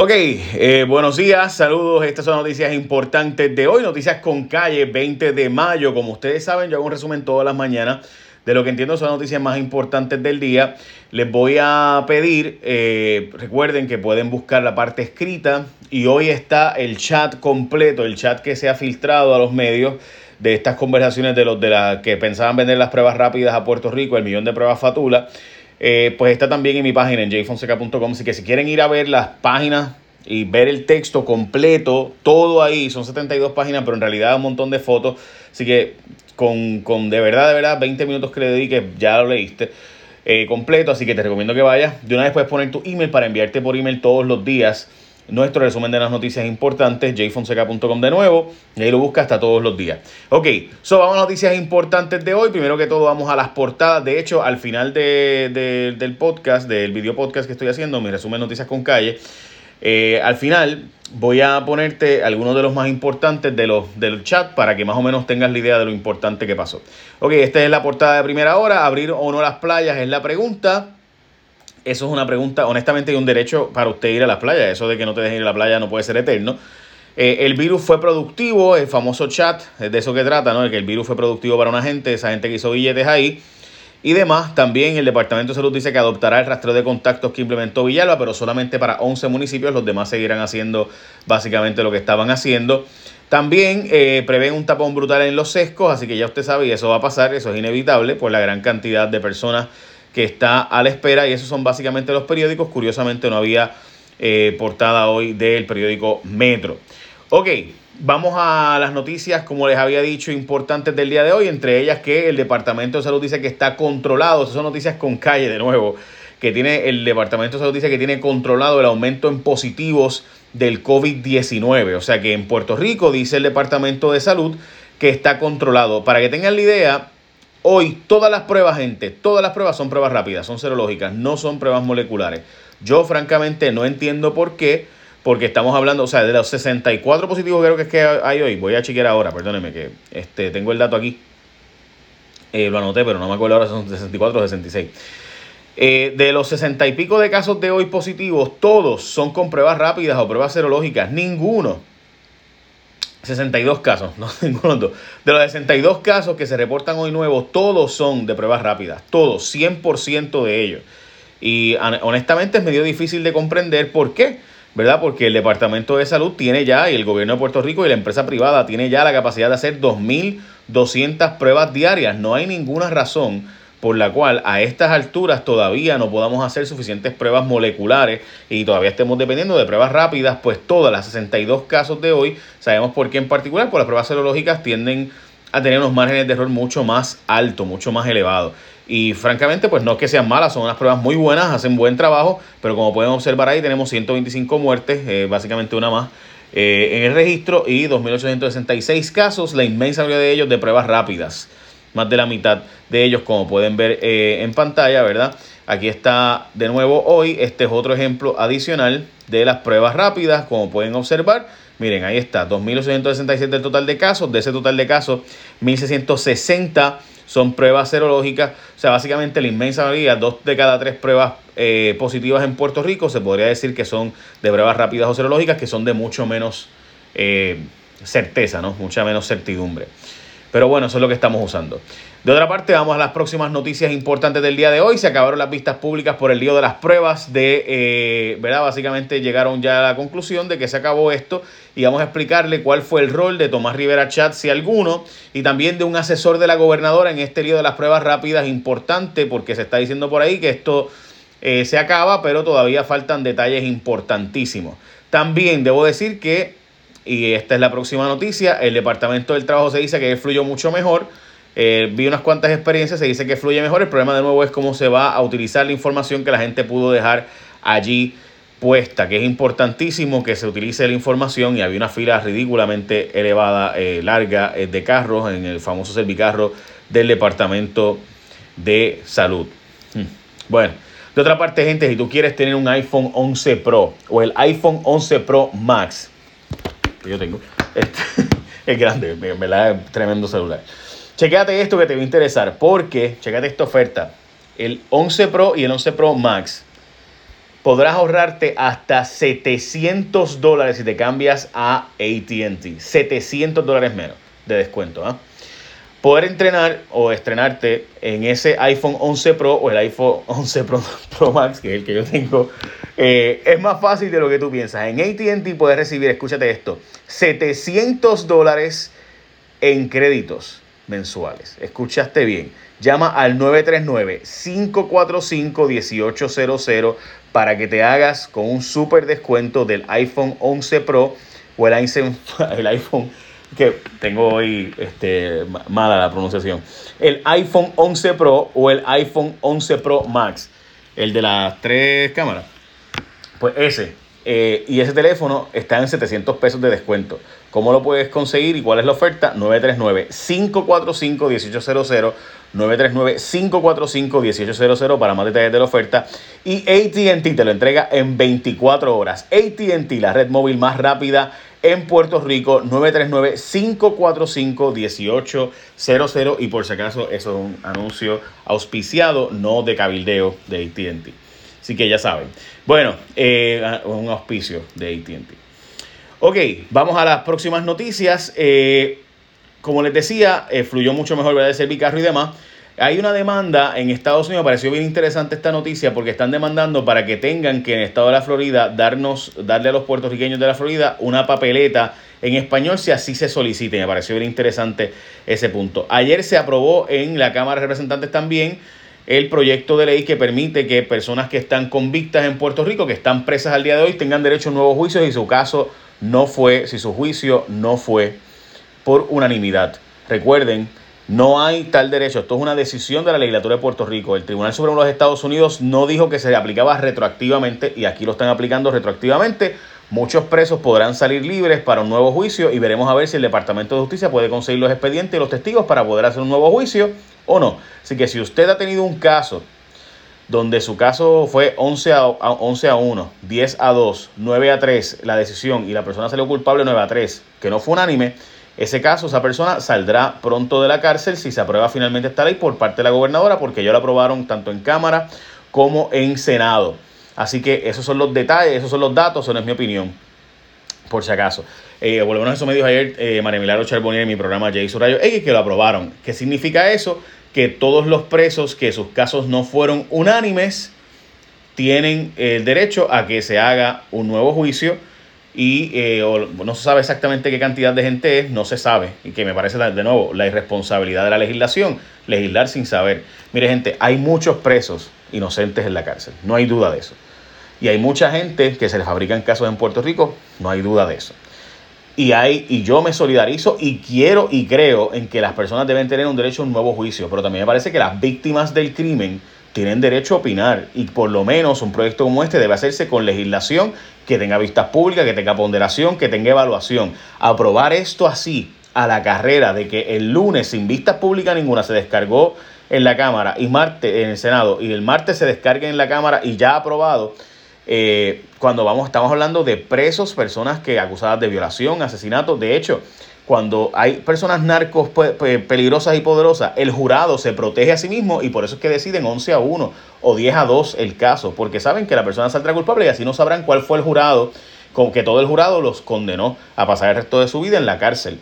Ok, eh, buenos días, saludos. Estas son noticias importantes de hoy, noticias con calle 20 de mayo. Como ustedes saben, yo hago un resumen todas las mañanas de lo que entiendo son las noticias más importantes del día. Les voy a pedir, eh, recuerden que pueden buscar la parte escrita y hoy está el chat completo, el chat que se ha filtrado a los medios de estas conversaciones de los de las que pensaban vender las pruebas rápidas a Puerto Rico, el millón de pruebas Fatula. Eh, pues está también en mi página en jfonseca.com. Así que si quieren ir a ver las páginas y ver el texto completo, todo ahí, son 72 páginas, pero en realidad un montón de fotos. Así que con, con de verdad, de verdad, 20 minutos que le dediques, ya lo leíste. Eh, completo, así que te recomiendo que vayas. De una vez puedes poner tu email para enviarte por email todos los días nuestro resumen de las noticias importantes, jfonseca.com de nuevo, y ahí lo busca hasta todos los días. Ok, so vamos a noticias importantes de hoy. Primero que todo vamos a las portadas. De hecho, al final de, del podcast, del video podcast que estoy haciendo, mi resumen de noticias con calle, eh, al final voy a ponerte algunos de los más importantes de los, del chat para que más o menos tengas la idea de lo importante que pasó. Ok, esta es la portada de primera hora. Abrir o no las playas es la pregunta. Eso es una pregunta, honestamente hay un derecho para usted ir a las playas. Eso de que no te dejen ir a la playa no puede ser eterno. Eh, el virus fue productivo, el famoso chat, es de eso que trata, ¿no? De que el virus fue productivo para una gente, esa gente que hizo billetes ahí. Y demás, también el Departamento de Salud dice que adoptará el rastreo de contactos que implementó Villalba, pero solamente para 11 municipios, los demás seguirán haciendo básicamente lo que estaban haciendo. También eh, prevén un tapón brutal en los sescos, así que ya usted sabe, y eso va a pasar, eso es inevitable por la gran cantidad de personas que está a la espera y esos son básicamente los periódicos. Curiosamente no había eh, portada hoy del periódico Metro. Ok, vamos a las noticias, como les había dicho, importantes del día de hoy, entre ellas que el Departamento de Salud dice que está controlado, esas son noticias con calle de nuevo, que tiene el Departamento de Salud dice que tiene controlado el aumento en positivos del COVID-19, o sea que en Puerto Rico dice el Departamento de Salud que está controlado. Para que tengan la idea, Hoy todas las pruebas, gente, todas las pruebas son pruebas rápidas, son serológicas, no son pruebas moleculares. Yo francamente no entiendo por qué, porque estamos hablando, o sea, de los 64 positivos creo que es que hay hoy, voy a chequear ahora, perdónenme que este, tengo el dato aquí, eh, lo anoté, pero no me acuerdo ahora, son 64 o 66. Eh, de los 60 y pico de casos de hoy positivos, todos son con pruebas rápidas o pruebas serológicas, ninguno 62 casos, no De los 62 casos que se reportan hoy nuevos, todos son de pruebas rápidas, todos, 100% de ellos. Y honestamente es medio difícil de comprender por qué, ¿verdad? Porque el Departamento de Salud tiene ya, y el gobierno de Puerto Rico y la empresa privada tiene ya la capacidad de hacer 2.200 pruebas diarias. No hay ninguna razón por la cual a estas alturas todavía no podamos hacer suficientes pruebas moleculares y todavía estemos dependiendo de pruebas rápidas, pues todas las 62 casos de hoy, sabemos por qué en particular, pues las pruebas serológicas tienden a tener unos márgenes de error mucho más altos, mucho más elevados. Y francamente, pues no es que sean malas, son unas pruebas muy buenas, hacen buen trabajo, pero como pueden observar ahí, tenemos 125 muertes, eh, básicamente una más. Eh, en el registro y 2.866 casos, la inmensa mayoría de ellos de pruebas rápidas más de la mitad de ellos, como pueden ver eh, en pantalla, ¿verdad? Aquí está de nuevo hoy, este es otro ejemplo adicional de las pruebas rápidas, como pueden observar. Miren, ahí está, 2.867 el total de casos, de ese total de casos, 1.660 son pruebas serológicas, o sea, básicamente la inmensa mayoría, dos de cada tres pruebas eh, positivas en Puerto Rico, se podría decir que son de pruebas rápidas o serológicas, que son de mucho menos eh, certeza, ¿no? Mucha menos certidumbre. Pero bueno, eso es lo que estamos usando. De otra parte, vamos a las próximas noticias importantes del día de hoy. Se acabaron las vistas públicas por el lío de las pruebas de, eh, ¿verdad? Básicamente llegaron ya a la conclusión de que se acabó esto y vamos a explicarle cuál fue el rol de Tomás Rivera Chat, si alguno, y también de un asesor de la gobernadora en este lío de las pruebas rápidas importante porque se está diciendo por ahí que esto eh, se acaba, pero todavía faltan detalles importantísimos. También debo decir que y esta es la próxima noticia. El Departamento del Trabajo se dice que fluyó mucho mejor. Eh, vi unas cuantas experiencias, se dice que fluye mejor. El problema de nuevo es cómo se va a utilizar la información que la gente pudo dejar allí puesta, que es importantísimo que se utilice la información y había una fila ridículamente elevada, eh, larga eh, de carros en el famoso servicarro del Departamento de Salud. Hmm. Bueno, de otra parte, gente, si tú quieres tener un iPhone 11 Pro o el iPhone 11 Pro Max, yo tengo. Este, es grande, me, la da tremendo celular. Chequéate esto que te va a interesar, porque, chequéate esta oferta. El 11 Pro y el 11 Pro Max podrás ahorrarte hasta 700 dólares si te cambias a ATT. 700 dólares menos de descuento. ¿ah? Poder entrenar o estrenarte en ese iPhone 11 Pro o el iPhone 11 Pro, Max, que es el que yo tengo, eh, es más fácil de lo que tú piensas. En ATT puedes recibir, escúchate esto, 700 dólares en créditos mensuales. Escuchaste bien. Llama al 939-545-1800 para que te hagas con un súper descuento del iPhone 11 Pro o el iPhone, el iPhone que tengo hoy este, mala la pronunciación, el iPhone 11 Pro o el iPhone 11 Pro Max, el de las tres cámaras. Pues ese. Eh, y ese teléfono está en 700 pesos de descuento. ¿Cómo lo puedes conseguir y cuál es la oferta? 939-545-1800. 939-545-1800 para más detalles de la oferta. Y ATT te lo entrega en 24 horas. ATT, la red móvil más rápida en Puerto Rico, 939-545-1800. Y por si acaso, eso es un anuncio auspiciado, no de cabildeo de ATT. Así que ya saben. Bueno, eh, un auspicio de ATT. Ok, vamos a las próximas noticias. Eh, como les decía, eh, fluyó mucho mejor ¿verdad? de mi carro y demás. Hay una demanda en Estados Unidos, me pareció bien interesante esta noticia porque están demandando para que tengan que en el estado de la Florida darnos, darle a los puertorriqueños de la Florida una papeleta en español si así se solicite. Me pareció bien interesante ese punto. Ayer se aprobó en la Cámara de Representantes también el proyecto de ley que permite que personas que están convictas en Puerto Rico, que están presas al día de hoy, tengan derecho a nuevos juicios y su caso no fue, si su juicio no fue por unanimidad. Recuerden no hay tal derecho. Esto es una decisión de la legislatura de Puerto Rico. El Tribunal Supremo de los Estados Unidos no dijo que se le aplicaba retroactivamente y aquí lo están aplicando retroactivamente. Muchos presos podrán salir libres para un nuevo juicio y veremos a ver si el Departamento de Justicia puede conseguir los expedientes y los testigos para poder hacer un nuevo juicio o no. Así que si usted ha tenido un caso donde su caso fue 11 a, 11 a 1, 10 a 2, 9 a 3 la decisión y la persona salió culpable 9 a 3, que no fue unánime, ese caso, esa persona saldrá pronto de la cárcel si se aprueba finalmente esta ley por parte de la gobernadora, porque ya lo aprobaron tanto en Cámara como en Senado. Así que esos son los detalles, esos son los datos, eso no es mi opinión, por si acaso. Eh, por lo menos eso me dijo ayer eh, María Milagro Charbonnier en mi programa Jay Surayo X, que lo aprobaron. ¿Qué significa eso? Que todos los presos que sus casos no fueron unánimes tienen el derecho a que se haga un nuevo juicio y eh, no se sabe exactamente qué cantidad de gente es, no se sabe, y que me parece de nuevo la irresponsabilidad de la legislación, legislar sin saber. Mire gente, hay muchos presos inocentes en la cárcel, no hay duda de eso. Y hay mucha gente que se le fabrican casos en Puerto Rico, no hay duda de eso. Y, hay, y yo me solidarizo y quiero y creo en que las personas deben tener un derecho a un nuevo juicio, pero también me parece que las víctimas del crimen tienen derecho a opinar y por lo menos un proyecto como este debe hacerse con legislación que tenga vistas públicas, que tenga ponderación, que tenga evaluación. Aprobar esto así a la carrera de que el lunes sin vistas públicas ninguna se descargó en la Cámara y martes en el Senado y el martes se descargue en la Cámara y ya aprobado, eh, cuando vamos, estamos hablando de presos, personas que acusadas de violación, asesinato, de hecho, cuando hay personas narcos peligrosas y poderosas, el jurado se protege a sí mismo y por eso es que deciden 11 a 1 o 10 a 2 el caso, porque saben que la persona saldrá culpable y así no sabrán cuál fue el jurado, con que todo el jurado los condenó a pasar el resto de su vida en la cárcel.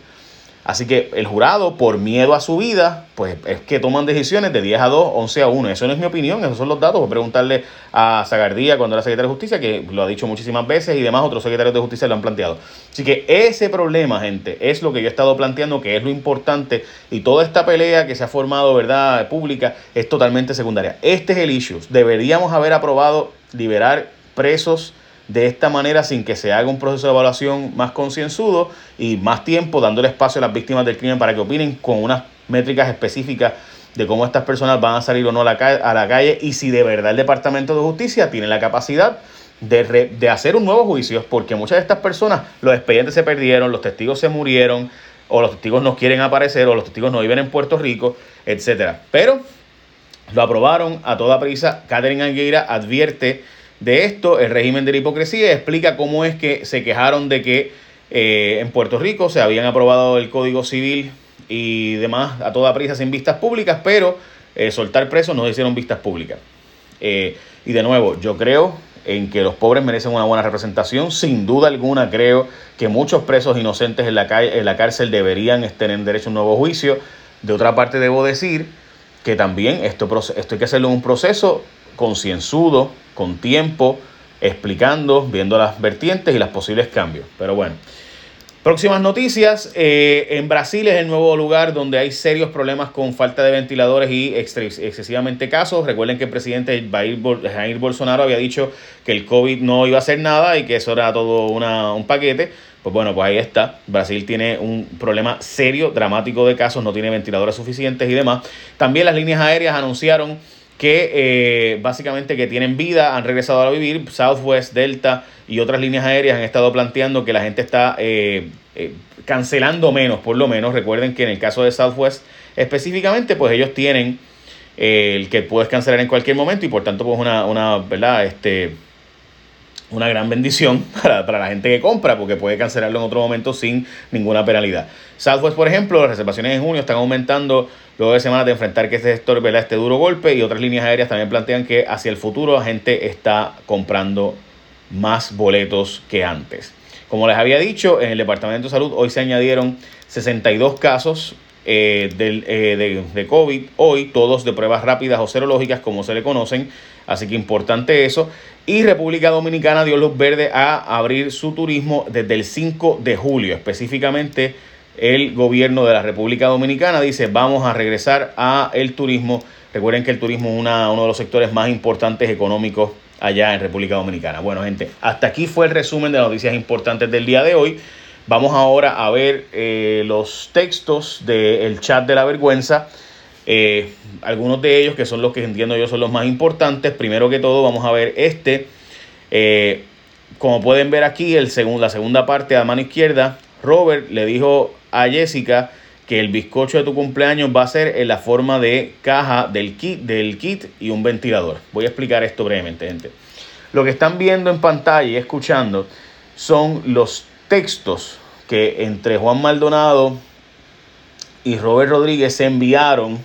Así que el jurado, por miedo a su vida, pues es que toman decisiones de 10 a 2, 11 a 1. Eso no es mi opinión, esos son los datos. Voy a preguntarle a Zagardía cuando era secretario de Justicia, que lo ha dicho muchísimas veces y demás otros secretarios de Justicia lo han planteado. Así que ese problema, gente, es lo que yo he estado planteando, que es lo importante. Y toda esta pelea que se ha formado, ¿verdad?, pública, es totalmente secundaria. Este es el issue. Deberíamos haber aprobado liberar presos de esta manera sin que se haga un proceso de evaluación más concienzudo y más tiempo dándole espacio a las víctimas del crimen para que opinen con unas métricas específicas de cómo estas personas van a salir o no a la, calle, a la calle y si de verdad el Departamento de Justicia tiene la capacidad de, de hacer un nuevo juicio, porque muchas de estas personas, los expedientes se perdieron, los testigos se murieron, o los testigos no quieren aparecer, o los testigos no viven en Puerto Rico, etcétera. Pero lo aprobaron a toda prisa. Catherine Angueira advierte de esto, el régimen de la hipocresía, explica cómo es que se quejaron de que eh, en Puerto Rico se habían aprobado el Código Civil y demás a toda prisa sin vistas públicas, pero eh, soltar presos no hicieron vistas públicas. Eh, y de nuevo, yo creo en que los pobres merecen una buena representación. Sin duda alguna creo que muchos presos inocentes en la, en la cárcel deberían tener derecho a un nuevo juicio. De otra parte debo decir que también esto, esto hay que hacerlo en un proceso concienzudo, con tiempo, explicando, viendo las vertientes y los posibles cambios. Pero bueno. Próximas noticias. Eh, en Brasil es el nuevo lugar donde hay serios problemas con falta de ventiladores y excesivamente casos. Recuerden que el presidente Jair Bolsonaro había dicho que el COVID no iba a hacer nada y que eso era todo un paquete. Pues bueno, pues ahí está. Brasil tiene un problema serio, dramático de casos, no tiene ventiladores suficientes y demás. También las líneas aéreas anunciaron que eh, básicamente que tienen vida, han regresado a vivir. Southwest, Delta y otras líneas aéreas han estado planteando que la gente está eh, eh, cancelando menos, por lo menos. Recuerden que en el caso de Southwest específicamente, pues ellos tienen el que puedes cancelar en cualquier momento y por tanto pues una, una ¿verdad? Este, una gran bendición para, para, la gente que compra porque puede cancelarlo en otro momento sin ninguna penalidad. Southwest, por ejemplo, las reservaciones en junio están aumentando luego de semanas de enfrentar que este sector este duro golpe y otras líneas aéreas también plantean que hacia el futuro la gente está comprando más boletos que antes. Como les había dicho, en el Departamento de Salud hoy se añadieron 62 casos eh, eh, de, de, COVID, hoy todos de pruebas rápidas o serológicas, como se le conocen, así que importante eso. Y República Dominicana dio luz verde a abrir su turismo desde el 5 de julio, específicamente el gobierno de la República Dominicana dice vamos a regresar a el turismo. Recuerden que el turismo es una, uno de los sectores más importantes económicos allá en República Dominicana. Bueno, gente, hasta aquí fue el resumen de noticias importantes del día de hoy. Vamos ahora a ver eh, los textos del chat de la vergüenza. Eh, algunos de ellos, que son los que entiendo yo son los más importantes. Primero que todo, vamos a ver este. Eh, como pueden ver aquí, el la segunda parte a mano izquierda, Robert le dijo a Jessica que el bizcocho de tu cumpleaños va a ser en la forma de caja del kit, del kit y un ventilador. Voy a explicar esto brevemente, gente. Lo que están viendo en pantalla y escuchando son los textos que entre Juan Maldonado y Robert Rodríguez se enviaron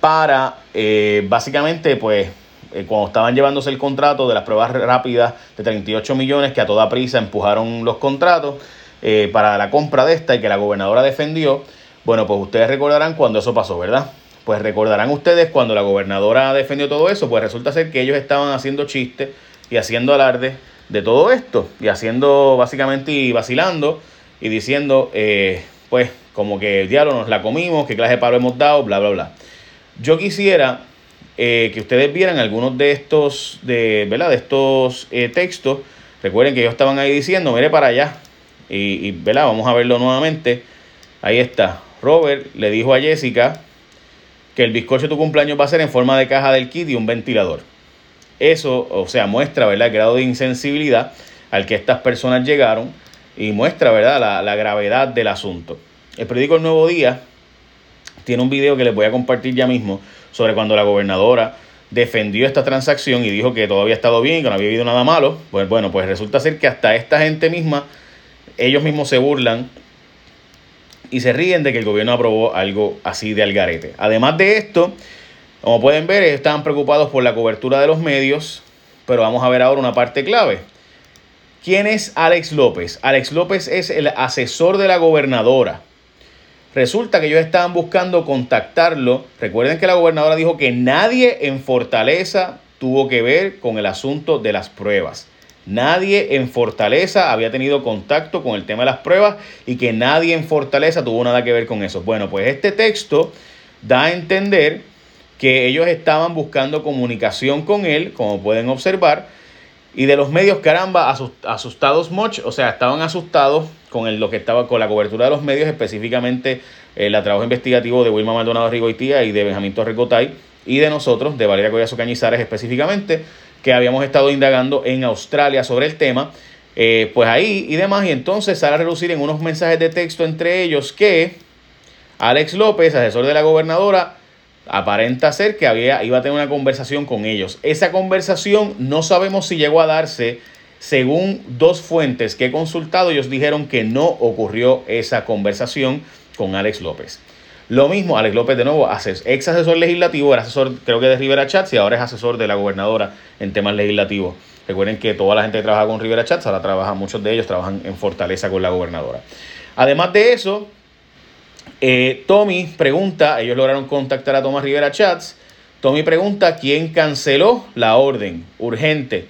para eh, básicamente pues eh, cuando estaban llevándose el contrato de las pruebas rápidas de 38 millones que a toda prisa empujaron los contratos eh, para la compra de esta y que la gobernadora defendió, bueno, pues ustedes recordarán cuando eso pasó, ¿verdad? Pues recordarán ustedes cuando la gobernadora defendió todo eso, pues resulta ser que ellos estaban haciendo chistes y haciendo alarde de todo esto y haciendo básicamente y vacilando y diciendo, eh, pues como que el diablo nos la comimos, qué clase de paro hemos dado, bla, bla, bla. Yo quisiera eh, que ustedes vieran algunos de estos, de, ¿verdad? De estos textos. Recuerden que ellos estaban ahí diciendo, mire para allá, y, y vamos a verlo nuevamente. Ahí está. Robert le dijo a Jessica que el bizcocho de tu cumpleaños va a ser en forma de caja del kit y un ventilador. Eso, o sea, muestra, ¿verdad?, el grado de insensibilidad al que estas personas llegaron y muestra, ¿verdad?, la, la gravedad del asunto. El periódico El Nuevo Día tiene un video que les voy a compartir ya mismo sobre cuando la gobernadora defendió esta transacción y dijo que todo había estado bien, que no había habido nada malo. Pues bueno, pues resulta ser que hasta esta gente misma ellos mismos se burlan y se ríen de que el gobierno aprobó algo así de algarete. Además de esto, como pueden ver, ellos estaban preocupados por la cobertura de los medios, pero vamos a ver ahora una parte clave. ¿Quién es Alex López? Alex López es el asesor de la gobernadora. Resulta que ellos estaban buscando contactarlo. Recuerden que la gobernadora dijo que nadie en Fortaleza tuvo que ver con el asunto de las pruebas. Nadie en Fortaleza había tenido contacto con el tema de las pruebas y que nadie en Fortaleza tuvo nada que ver con eso. Bueno, pues este texto da a entender que ellos estaban buscando comunicación con él, como pueden observar, y de los medios, caramba, asustados much, o sea, estaban asustados con lo que estaba con la cobertura de los medios, específicamente el trabajo investigativo de Wilma Maldonado Rigoitía y de Benjamín Torrecotay y de nosotros, de Valeria Collazo Cañizares específicamente, que habíamos estado indagando en Australia sobre el tema, eh, pues ahí y demás, y entonces sale a relucir en unos mensajes de texto entre ellos que Alex López, asesor de la gobernadora, aparenta ser que había, iba a tener una conversación con ellos. Esa conversación no sabemos si llegó a darse. Según dos fuentes que he consultado, ellos dijeron que no ocurrió esa conversación con Alex López. Lo mismo, Alex López de nuevo, ex asesor legislativo, era asesor creo que de Rivera Chats y ahora es asesor de la gobernadora en temas legislativos. Recuerden que toda la gente que trabaja con Rivera Chats, ahora trabaja, muchos de ellos trabajan en Fortaleza con la gobernadora. Además de eso, eh, Tommy pregunta, ellos lograron contactar a Tomás Rivera Chats. Tommy pregunta quién canceló la orden urgente.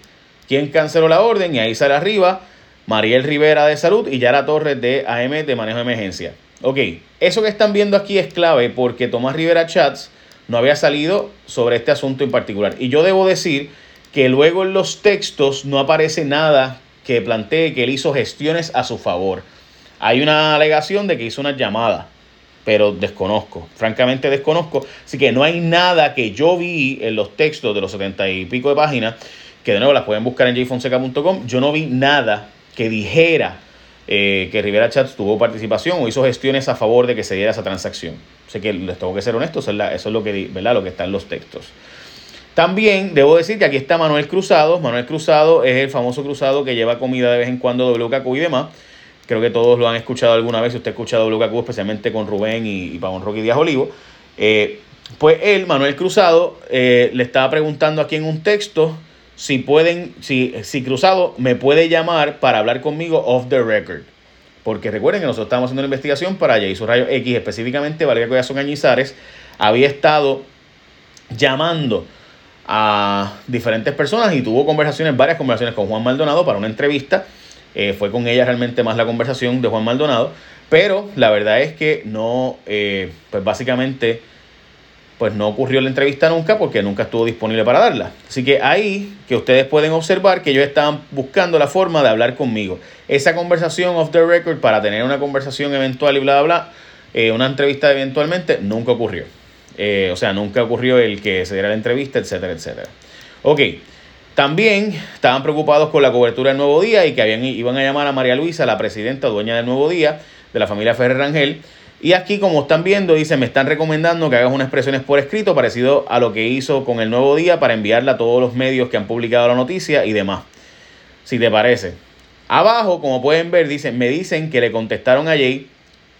¿Quién canceló la orden? Y ahí sale arriba Mariel Rivera de Salud y Yara Torres de AM de Manejo de Emergencia. Ok, eso que están viendo aquí es clave porque Tomás Rivera Chats no había salido sobre este asunto en particular. Y yo debo decir que luego en los textos no aparece nada que plantee que él hizo gestiones a su favor. Hay una alegación de que hizo una llamada, pero desconozco, francamente desconozco. Así que no hay nada que yo vi en los textos de los setenta y pico de páginas, que de nuevo las pueden buscar en jfonseca.com. Yo no vi nada que dijera eh, que Rivera Chats tuvo participación o hizo gestiones a favor de que se diera esa transacción. Sé que les tengo que ser honestos, eso es, lo que, ¿verdad? lo que está en los textos. También debo decir que aquí está Manuel Cruzado. Manuel Cruzado es el famoso cruzado que lleva comida de vez en cuando WKQ y demás. Creo que todos lo han escuchado alguna vez. Si usted ha escuchado WKQ, especialmente con Rubén y, y Roque Díaz Olivo. Eh, pues él, Manuel Cruzado, eh, le estaba preguntando aquí en un texto si pueden, si, si Cruzado me puede llamar para hablar conmigo off the record. Porque recuerden que nosotros estábamos haciendo una investigación para Jason Rayo X, específicamente Valeria Collazo Cañizares había estado llamando a diferentes personas y tuvo conversaciones, varias conversaciones con Juan Maldonado para una entrevista. Eh, fue con ella realmente más la conversación de Juan Maldonado. Pero la verdad es que no, eh, pues básicamente pues no ocurrió la entrevista nunca porque nunca estuvo disponible para darla. Así que ahí que ustedes pueden observar que ellos estaban buscando la forma de hablar conmigo. Esa conversación off the record para tener una conversación eventual y bla, bla, bla, eh, una entrevista eventualmente, nunca ocurrió. Eh, o sea, nunca ocurrió el que se diera la entrevista, etcétera, etcétera. Ok, también estaban preocupados con la cobertura del Nuevo Día y que habían, iban a llamar a María Luisa, la presidenta dueña del Nuevo Día, de la familia Ferrer Rangel, y aquí, como están viendo, dice, me están recomendando que hagas unas expresiones por escrito parecido a lo que hizo con el Nuevo Día para enviarla a todos los medios que han publicado la noticia y demás. Si te parece. Abajo, como pueden ver, dicen, me dicen que le contestaron a Jay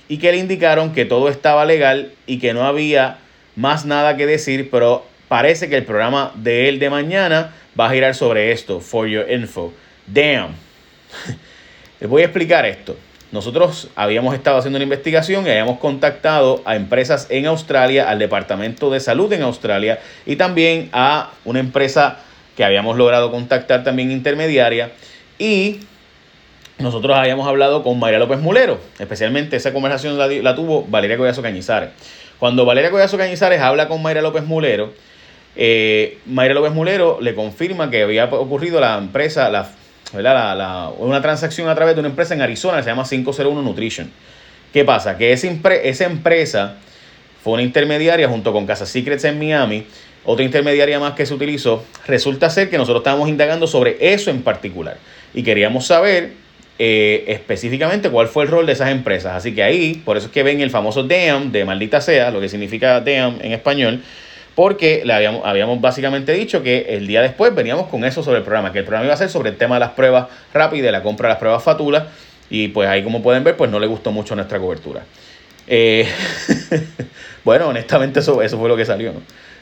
y que le indicaron que todo estaba legal y que no había más nada que decir, pero parece que el programa de él de mañana va a girar sobre esto, for your info. Damn. Les voy a explicar esto. Nosotros habíamos estado haciendo una investigación y habíamos contactado a empresas en Australia, al Departamento de Salud en Australia y también a una empresa que habíamos logrado contactar también intermediaria y nosotros habíamos hablado con María López Mulero, especialmente esa conversación la, tuvo Valeria Collazo Cañizares. Cuando Valeria Collazo Cañizares habla con Mayra López Mulero, eh, Mayra López Mulero le confirma que había ocurrido la empresa, la una transacción a través de una empresa en Arizona que se llama 501 Nutrition. ¿Qué pasa? Que esa, esa empresa fue una intermediaria junto con Casa Secrets en Miami, otra intermediaria más que se utilizó. Resulta ser que nosotros estábamos indagando sobre eso en particular y queríamos saber eh, específicamente cuál fue el rol de esas empresas. Así que ahí, por eso es que ven el famoso DAM de maldita sea, lo que significa DAM en español, porque le habíamos, habíamos básicamente dicho que el día después veníamos con eso sobre el programa, que el programa iba a ser sobre el tema de las pruebas rápidas, la compra de las pruebas fatulas, y pues ahí como pueden ver, pues no le gustó mucho nuestra cobertura. Eh, bueno, honestamente eso, eso fue lo que salió.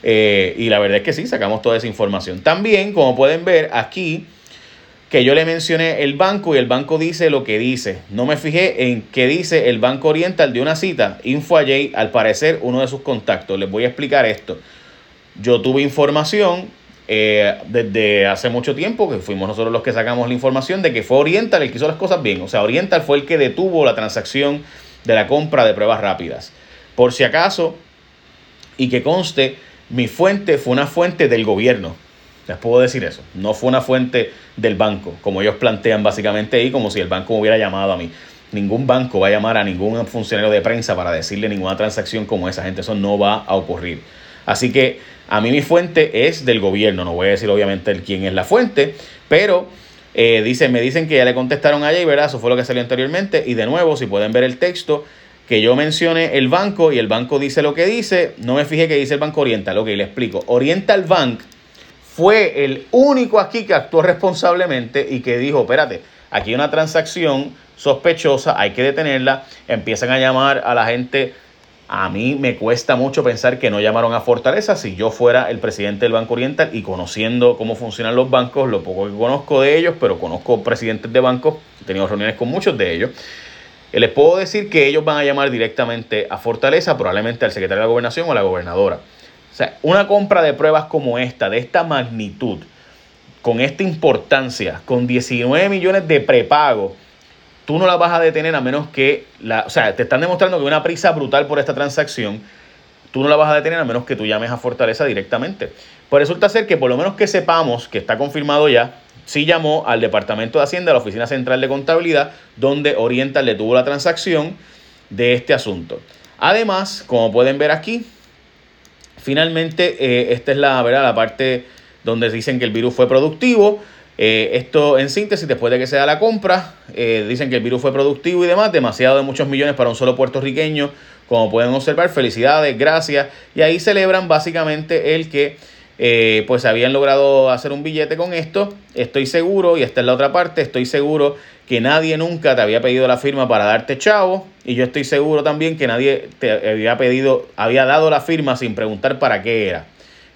Eh, y la verdad es que sí, sacamos toda esa información. También, como pueden ver aquí, que yo le mencioné el banco y el banco dice lo que dice. No me fijé en qué dice el Banco Oriental de una cita. InfoAJ, al parecer, uno de sus contactos. Les voy a explicar esto. Yo tuve información eh, desde hace mucho tiempo, que fuimos nosotros los que sacamos la información de que fue Oriental el que hizo las cosas bien. O sea, Oriental fue el que detuvo la transacción de la compra de pruebas rápidas. Por si acaso, y que conste, mi fuente fue una fuente del gobierno. Les puedo decir eso. No fue una fuente del banco, como ellos plantean básicamente ahí, como si el banco me hubiera llamado a mí. Ningún banco va a llamar a ningún funcionario de prensa para decirle ninguna transacción como esa gente. Eso no va a ocurrir. Así que a mí mi fuente es del gobierno, no voy a decir obviamente quién es la fuente, pero eh, me dicen que ya le contestaron allá y. Eso fue lo que salió anteriormente. Y de nuevo, si pueden ver el texto, que yo mencione el banco y el banco dice lo que dice, no me fijé que dice el Banco Oriental. Ok, le explico. Oriental Bank fue el único aquí que actuó responsablemente y que dijo, espérate, aquí hay una transacción sospechosa, hay que detenerla. Empiezan a llamar a la gente A mí me cuesta mucho pensar que no llamaron a Fortaleza si yo fuera el presidente del Banco Oriental y conociendo cómo funcionan los bancos, lo poco que conozco de ellos, pero conozco presidentes de bancos, he tenido reuniones con muchos de ellos. Eh, les puedo decir que ellos van a llamar directamente a Fortaleza, probablemente al secretario de la gobernación o a la gobernadora. O sea, una compra de pruebas como esta, de esta magnitud, con esta importancia, con 19 millones de prepago, tú no la vas a detener a menos que la, o sea, te están demostrando que hay una prisa brutal por esta transacción, tú no la vas a detener a menos que tú llames a Fortaleza directamente. Pues resulta ser que por lo menos que sepamos que está confirmado ya, sí llamó al Departamento de Hacienda, a la Oficina Central de Contabilidad, donde Oriental le tuvo la transacción de este asunto. Además, como pueden ver aquí, finalmente eh, esta es la, ¿verdad? la parte donde dicen que el virus fue productivo. Eh, esto en síntesis, después de que se da la compra, eh, dicen que el virus fue productivo y demás, demasiado de muchos millones para un solo puertorriqueño, como pueden observar, felicidades, gracias, y ahí celebran básicamente el que eh, pues habían logrado hacer un billete con esto, estoy seguro, y esta es la otra parte, estoy seguro que nadie nunca te había pedido la firma para darte chavo, y yo estoy seguro también que nadie te había pedido, había dado la firma sin preguntar para qué era.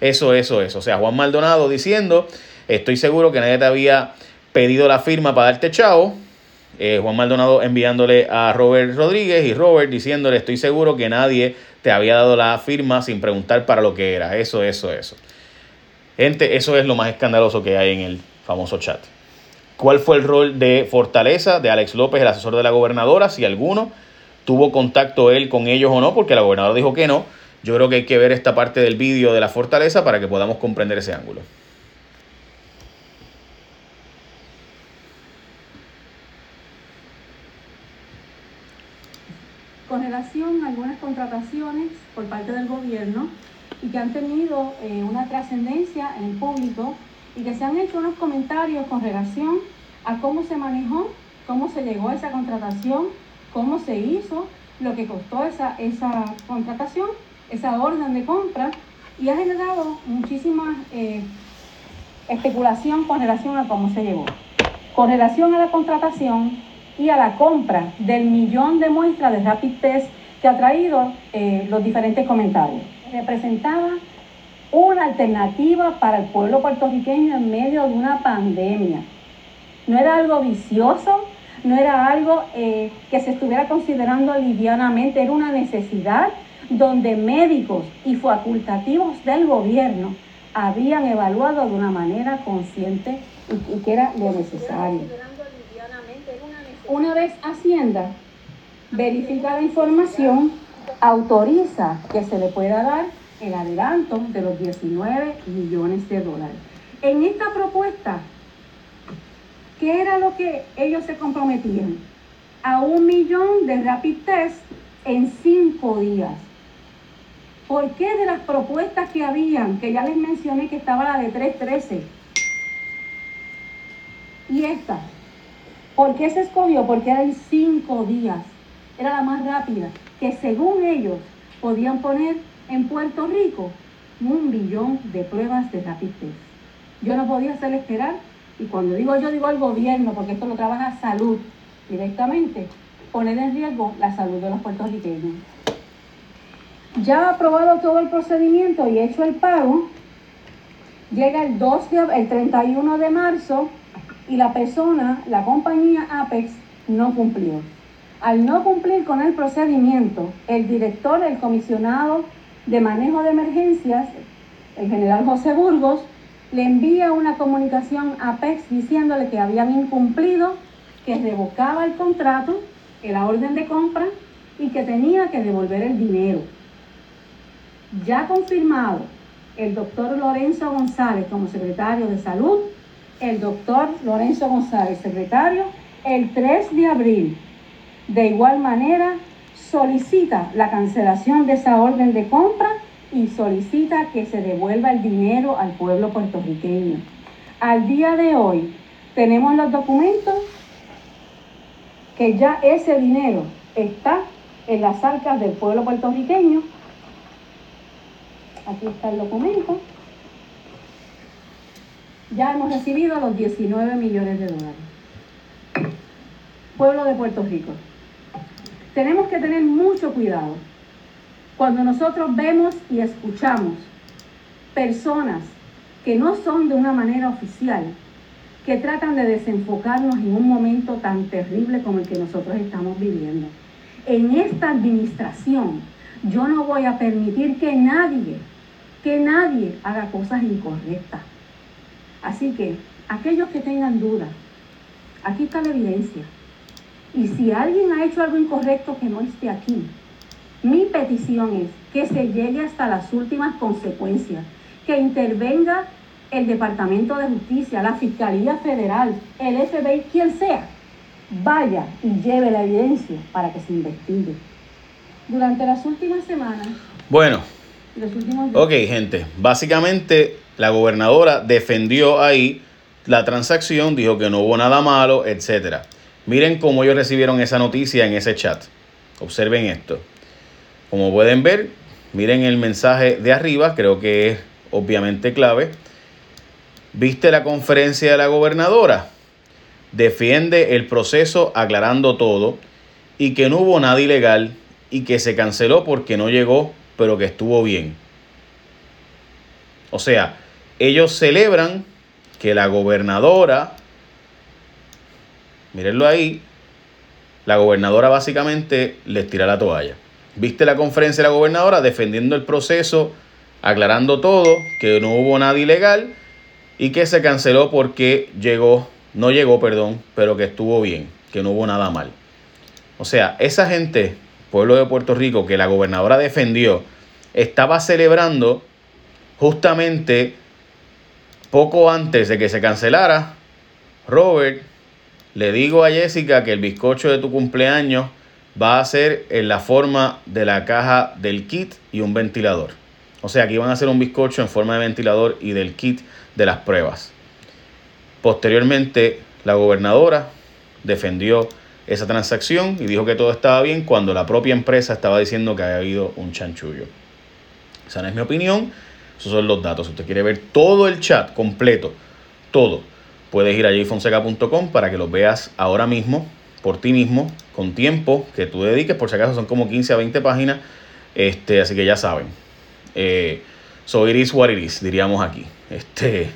Eso, eso, eso. O sea, Juan Maldonado diciendo Estoy seguro que nadie te había pedido la firma para darte chavo. Eh, Juan Maldonado enviándole a Robert Rodríguez y Robert diciéndole estoy seguro que nadie te había dado la firma sin preguntar para lo que era. Eso, eso, eso. Gente, eso es lo más escandaloso que hay en el famoso chat. ¿Cuál fue el rol de Fortaleza, de Alex López, el asesor de la gobernadora? Si alguno tuvo contacto él con ellos o no, porque la gobernadora dijo que no. Yo creo que hay que ver esta parte del vídeo de la Fortaleza para que podamos comprender ese ángulo. Con relación a algunas contrataciones por parte del gobierno y que han tenido eh, una trascendencia en el público y que se han hecho unos comentarios con relación a cómo se manejó, cómo se llegó a esa contratación, cómo se hizo, lo que costó esa, esa contratación, esa orden de compra y ha generado muchísima eh, especulación con relación a cómo se llevó. Con relación a la contratación, y a la compra del millón de muestras de Rapid Test que ha traído eh, los diferentes comentarios. Representaba una alternativa para el pueblo puertorriqueño en medio de una pandemia. No era algo vicioso, no era algo eh, que se estuviera considerando livianamente, era una necesidad donde médicos y facultativos del gobierno habían evaluado de una manera consciente y que era lo necesario. Una vez Hacienda verifica la información, autoriza que se le pueda dar el adelanto de los 19 millones de dólares. En esta propuesta, ¿qué era lo que ellos se comprometían? A un millón de rapid test en cinco días. ¿Por qué de las propuestas que habían, que ya les mencioné que estaba la de 313, y esta, ¿Por qué se escogió? Porque eran cinco días. Era la más rápida, que según ellos podían poner en Puerto Rico un billón de pruebas de rapid test. Yo no podía hacer esperar, y cuando digo yo digo al gobierno, porque esto lo trabaja salud directamente, poner en riesgo la salud de los puertorriqueños. Ya aprobado todo el procedimiento y hecho el pago, llega el, 2 el 31 de marzo y la persona, la compañía Apex, no cumplió. Al no cumplir con el procedimiento, el director, el comisionado de manejo de emergencias, el general José Burgos, le envía una comunicación a Apex diciéndole que habían incumplido, que revocaba el contrato, la orden de compra y que tenía que devolver el dinero. Ya confirmado el doctor Lorenzo González como secretario de salud, el doctor Lorenzo González, secretario, el 3 de abril. De igual manera, solicita la cancelación de esa orden de compra y solicita que se devuelva el dinero al pueblo puertorriqueño. Al día de hoy tenemos los documentos que ya ese dinero está en las arcas del pueblo puertorriqueño. Aquí está el documento ya hemos recibido los 19 millones de dólares. Pueblo de Puerto Rico. Tenemos que tener mucho cuidado Cuando nosotros vemos y escuchamos personas que no son de una manera oficial, que tratan de desenfocarnos en un momento tan terrible como el que nosotros estamos viviendo. En esta administración yo no voy a permitir que nadie, que nadie haga cosas incorrectas. Así que aquellos que tengan dudas, aquí está la evidencia. Y si alguien ha hecho algo incorrecto que no esté aquí, mi petición es que se llegue hasta las últimas consecuencias, que intervenga el Departamento de Justicia, la Fiscalía Federal, el FBI, quien sea, vaya y lleve la evidencia para que se investigue. Durante las últimas semanas... Bueno, ok gente, básicamente la gobernadora defendió ahí la transacción, dijo que no hubo nada malo, etc. Miren cómo ellos recibieron esa noticia en ese chat. Observen esto. Como pueden ver, miren el mensaje de arriba, creo que es obviamente clave. ¿Viste la conferencia de la gobernadora? Defiende el proceso aclarando todo y que no hubo nada ilegal y que se canceló porque no llegó, pero que estuvo bien. O sea, ellos celebran que la gobernadora, mírenlo ahí, la gobernadora básicamente les tira la toalla. ¿Viste la conferencia de la gobernadora defendiendo el proceso, aclarando todo, que no hubo nada ilegal? y que se canceló porque llegó, no llegó, perdón, pero que estuvo bien, que no hubo nada mal. O sea, esa gente, pueblo de Puerto Rico, que la gobernadora defendió, estaba celebrando justamente poco antes de que se cancelara. Robert, le digo a Jessica que el bizcocho de tu cumpleaños va a ser en la forma de la caja del kit y un ventilador. O sea, aquí van a hacer un bizcocho en forma de ventilador y del kit de las pruebas. Posteriormente, la gobernadora defendió esa transacción y dijo que todo estaba bien cuando la propia empresa estaba diciendo que había habido un chanchullo. Esa no es mi opinión, esos son los datos. Si usted quiere ver todo el chat completo, todo, puedes ir a jfonseca.com para que lo veas ahora mismo, por ti mismo, con tiempo que tú dediques, por si acaso son como 15 a 20 páginas, este, así que ya saben. Eh, So it is what it is, diríamos aquí. Este,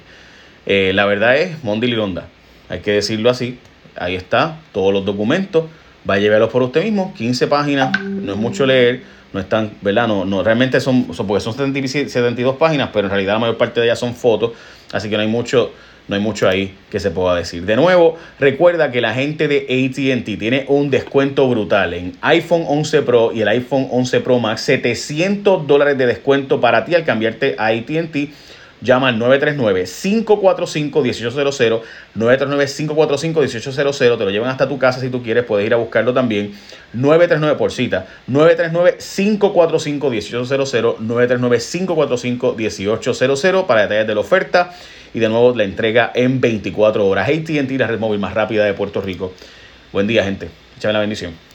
eh, la verdad es Mondi Lironda. Hay que decirlo así. Ahí está, todos los documentos. Va a llevarlos por usted mismo. 15 páginas, no es mucho leer. No están, ¿verdad? No, no realmente son, son, porque son 72 páginas, pero en realidad la mayor parte de ellas son fotos. Así que no hay mucho no hay mucho ahí que se pueda decir. De nuevo, recuerda que la gente de ATT tiene un descuento brutal en iPhone 11 Pro y el iPhone 11 Pro Max. 700 dólares de descuento para ti al cambiarte a ATT. Llama al 939-545-1800. 939-545-1800. Te lo llevan hasta tu casa si tú quieres. Puedes ir a buscarlo también. 939 por cita. 939-545-1800. 939-545-1800 para detalles de la oferta y de nuevo la entrega en 24 horas. ATT, la red móvil más rápida de Puerto Rico. Buen día, gente. Échame la bendición.